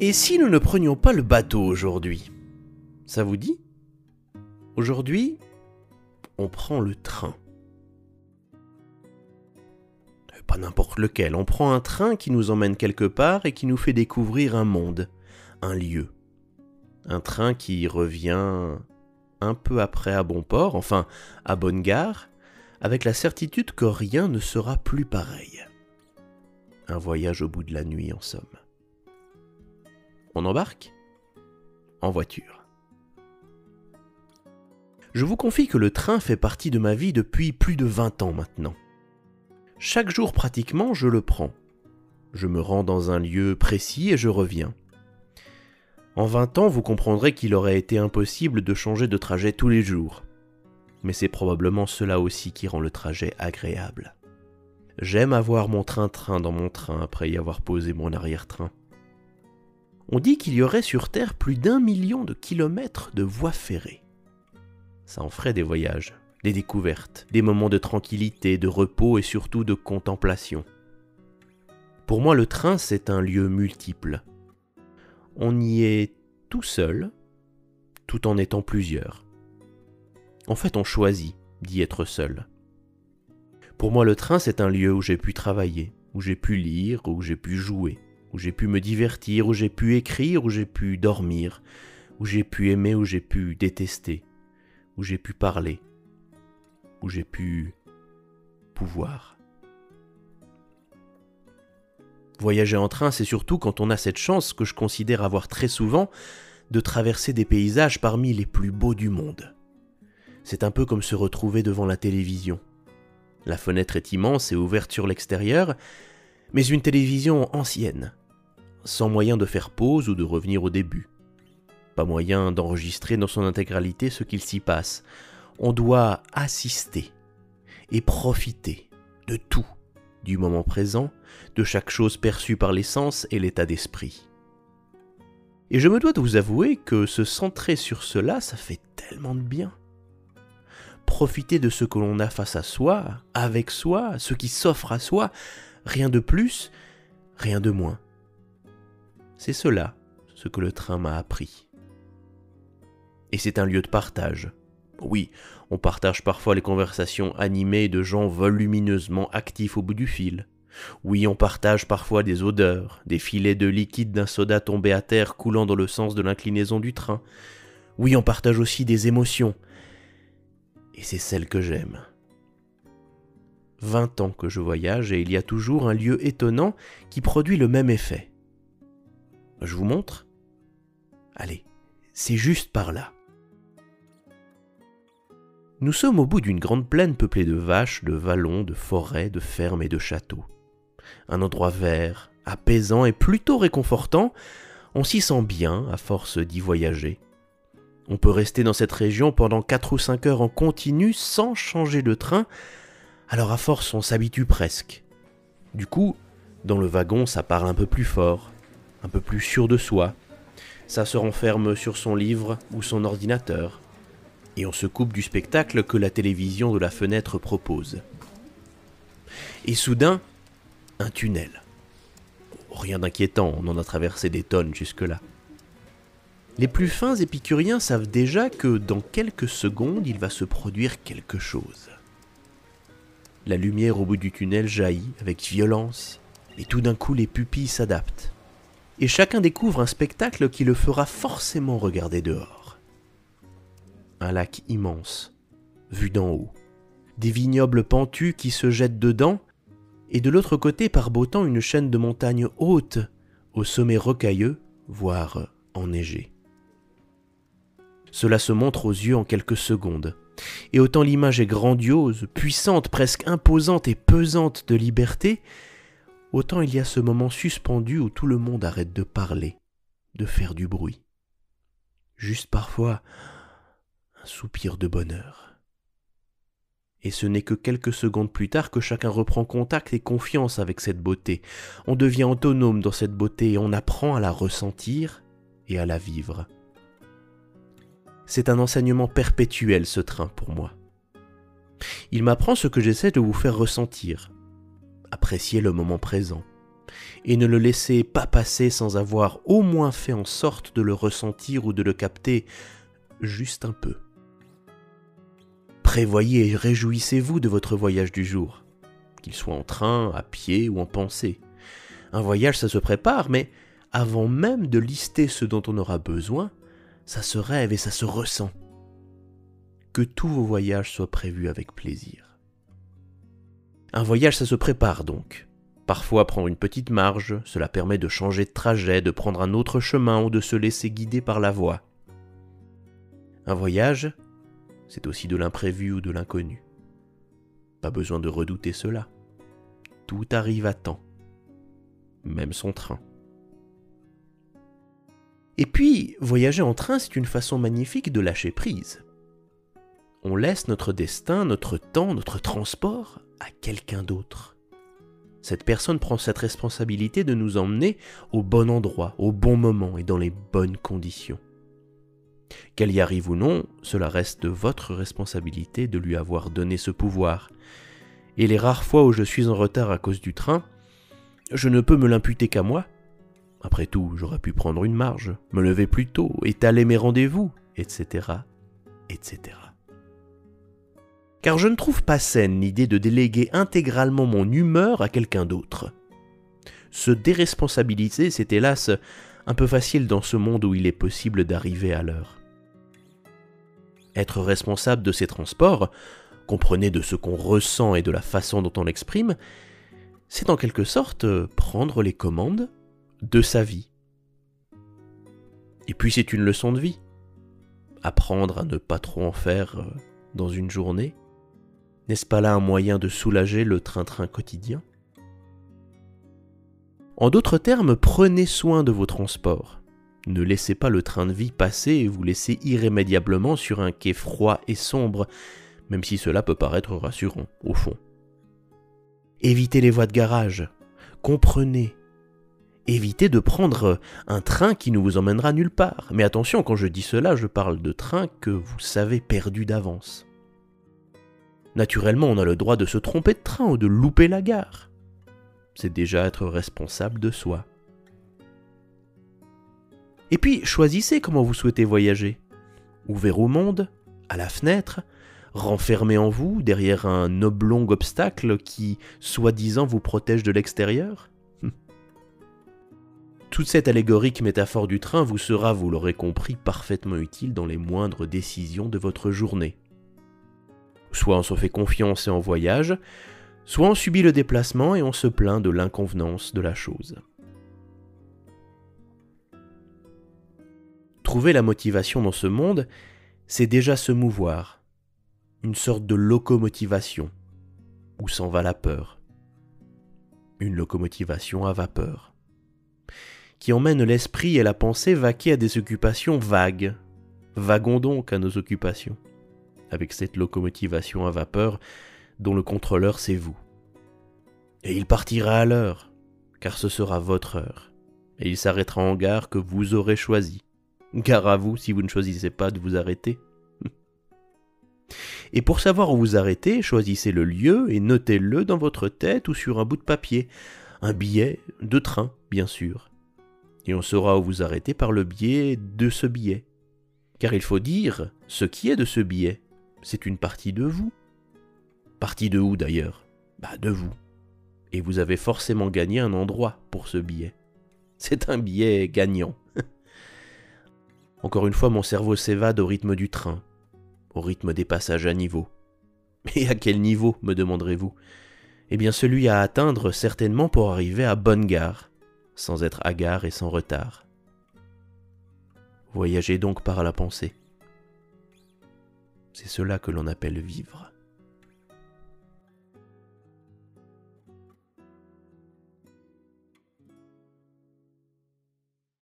Et si nous ne prenions pas le bateau aujourd'hui Ça vous dit? Aujourd'hui, on prend le train. Pas n'importe lequel, on prend un train qui nous emmène quelque part et qui nous fait découvrir un monde, un lieu. Un train qui revient un peu après à bon port, enfin à bonne gare, avec la certitude que rien ne sera plus pareil. Un voyage au bout de la nuit en somme. Embarque En voiture. Je vous confie que le train fait partie de ma vie depuis plus de 20 ans maintenant. Chaque jour pratiquement, je le prends. Je me rends dans un lieu précis et je reviens. En 20 ans, vous comprendrez qu'il aurait été impossible de changer de trajet tous les jours. Mais c'est probablement cela aussi qui rend le trajet agréable. J'aime avoir mon train-train dans mon train après y avoir posé mon arrière-train. On dit qu'il y aurait sur Terre plus d'un million de kilomètres de voies ferrées. Ça en ferait des voyages, des découvertes, des moments de tranquillité, de repos et surtout de contemplation. Pour moi, le train, c'est un lieu multiple. On y est tout seul, tout en étant plusieurs. En fait, on choisit d'y être seul. Pour moi, le train, c'est un lieu où j'ai pu travailler, où j'ai pu lire, où j'ai pu jouer, où j'ai pu me divertir, où j'ai pu écrire, où j'ai pu dormir, où j'ai pu aimer, où j'ai pu détester, où j'ai pu parler, où j'ai pu pouvoir. Voyager en train, c'est surtout quand on a cette chance que je considère avoir très souvent de traverser des paysages parmi les plus beaux du monde. C'est un peu comme se retrouver devant la télévision. La fenêtre est immense et ouverte sur l'extérieur, mais une télévision ancienne, sans moyen de faire pause ou de revenir au début. Pas moyen d'enregistrer dans son intégralité ce qu'il s'y passe. On doit assister et profiter de tout, du moment présent, de chaque chose perçue par les sens et l'état d'esprit. Et je me dois de vous avouer que se centrer sur cela, ça fait tellement de bien. Profiter de ce que l'on a face à soi, avec soi, ce qui s'offre à soi, rien de plus, rien de moins. C'est cela ce que le train m'a appris. Et c'est un lieu de partage. Oui, on partage parfois les conversations animées de gens volumineusement actifs au bout du fil. Oui, on partage parfois des odeurs, des filets de liquide d'un soda tombé à terre coulant dans le sens de l'inclinaison du train. Oui, on partage aussi des émotions. Et c'est celle que j'aime. Vingt ans que je voyage et il y a toujours un lieu étonnant qui produit le même effet. Je vous montre Allez, c'est juste par là. Nous sommes au bout d'une grande plaine peuplée de vaches, de vallons, de forêts, de fermes et de châteaux. Un endroit vert, apaisant et plutôt réconfortant, on s'y sent bien à force d'y voyager. On peut rester dans cette région pendant 4 ou 5 heures en continu sans changer de train, alors à force on s'habitue presque. Du coup, dans le wagon ça part un peu plus fort, un peu plus sûr de soi. Ça se renferme sur son livre ou son ordinateur, et on se coupe du spectacle que la télévision de la fenêtre propose. Et soudain, un tunnel. Rien d'inquiétant, on en a traversé des tonnes jusque-là. Les plus fins épicuriens savent déjà que dans quelques secondes, il va se produire quelque chose. La lumière au bout du tunnel jaillit avec violence, et tout d'un coup les pupilles s'adaptent. Et chacun découvre un spectacle qui le fera forcément regarder dehors un lac immense, vu d'en haut, des vignobles pentus qui se jettent dedans, et de l'autre côté par beau temps une chaîne de montagnes hautes, au sommet rocailleux, voire enneigé. Cela se montre aux yeux en quelques secondes, et autant l'image est grandiose, puissante, presque imposante et pesante de liberté, autant il y a ce moment suspendu où tout le monde arrête de parler, de faire du bruit. Juste parfois, soupir de bonheur. Et ce n'est que quelques secondes plus tard que chacun reprend contact et confiance avec cette beauté. On devient autonome dans cette beauté et on apprend à la ressentir et à la vivre. C'est un enseignement perpétuel ce train pour moi. Il m'apprend ce que j'essaie de vous faire ressentir. Apprécier le moment présent. et ne le laissez pas passer sans avoir au moins fait en sorte de le ressentir ou de le capter juste un peu. Prévoyez et réjouissez-vous de votre voyage du jour, qu'il soit en train, à pied ou en pensée. Un voyage, ça se prépare, mais avant même de lister ce dont on aura besoin, ça se rêve et ça se ressent. Que tous vos voyages soient prévus avec plaisir. Un voyage, ça se prépare donc. Parfois prendre une petite marge, cela permet de changer de trajet, de prendre un autre chemin ou de se laisser guider par la voie. Un voyage, c'est aussi de l'imprévu ou de l'inconnu. Pas besoin de redouter cela. Tout arrive à temps. Même son train. Et puis, voyager en train, c'est une façon magnifique de lâcher prise. On laisse notre destin, notre temps, notre transport à quelqu'un d'autre. Cette personne prend cette responsabilité de nous emmener au bon endroit, au bon moment et dans les bonnes conditions. Qu'elle y arrive ou non, cela reste de votre responsabilité de lui avoir donné ce pouvoir. Et les rares fois où je suis en retard à cause du train, je ne peux me l'imputer qu'à moi, après tout, j'aurais pu prendre une marge, me lever plus tôt, étaler mes rendez-vous, etc., etc. Car je ne trouve pas saine l'idée de déléguer intégralement mon humeur à quelqu'un d'autre. Se déresponsabiliser, c'est hélas un peu facile dans ce monde où il est possible d'arriver à l'heure. Être responsable de ses transports, comprenez de ce qu'on ressent et de la façon dont on l'exprime, c'est en quelque sorte prendre les commandes de sa vie. Et puis c'est une leçon de vie. Apprendre à ne pas trop en faire euh, dans une journée, n'est-ce pas là un moyen de soulager le train-train quotidien? En d'autres termes, prenez soin de vos transports. Ne laissez pas le train de vie passer et vous laisser irrémédiablement sur un quai froid et sombre, même si cela peut paraître rassurant, au fond. Évitez les voies de garage. Comprenez évitez de prendre un train qui ne vous emmènera nulle part. Mais attention, quand je dis cela, je parle de trains que vous savez perdus d'avance. Naturellement, on a le droit de se tromper de train ou de louper la gare. C'est déjà être responsable de soi. Et puis, choisissez comment vous souhaitez voyager. Ouvert au monde, à la fenêtre, renfermé en vous, derrière un oblong obstacle qui, soi-disant, vous protège de l'extérieur toute cette allégorique métaphore du train vous sera, vous l'aurez compris, parfaitement utile dans les moindres décisions de votre journée. Soit on se fait confiance et en voyage, soit on subit le déplacement et on se plaint de l'inconvenance de la chose. Trouver la motivation dans ce monde, c'est déjà se mouvoir, une sorte de locomotivation, où s'en va la peur. Une locomotivation à vapeur qui emmène l'esprit et la pensée vaquer à des occupations vagues. Vagons donc à nos occupations, avec cette locomotivation à vapeur dont le contrôleur c'est vous. Et il partira à l'heure, car ce sera votre heure, et il s'arrêtera en gare que vous aurez choisi. Gare à vous si vous ne choisissez pas de vous arrêter. Et pour savoir où vous arrêtez, choisissez le lieu et notez-le dans votre tête ou sur un bout de papier. Un billet de train, bien sûr et on saura où vous arrêter par le biais de ce billet. Car il faut dire ce qui est de ce billet. C'est une partie de vous. Partie de où d'ailleurs? Bah de vous. Et vous avez forcément gagné un endroit pour ce billet. C'est un billet gagnant. Encore une fois, mon cerveau s'évade au rythme du train, au rythme des passages à niveau. Et à quel niveau, me demanderez-vous? Eh bien celui à atteindre certainement pour arriver à bonne gare, sans être hagard et sans retard. Voyagez donc par la pensée. C'est cela que l'on appelle vivre.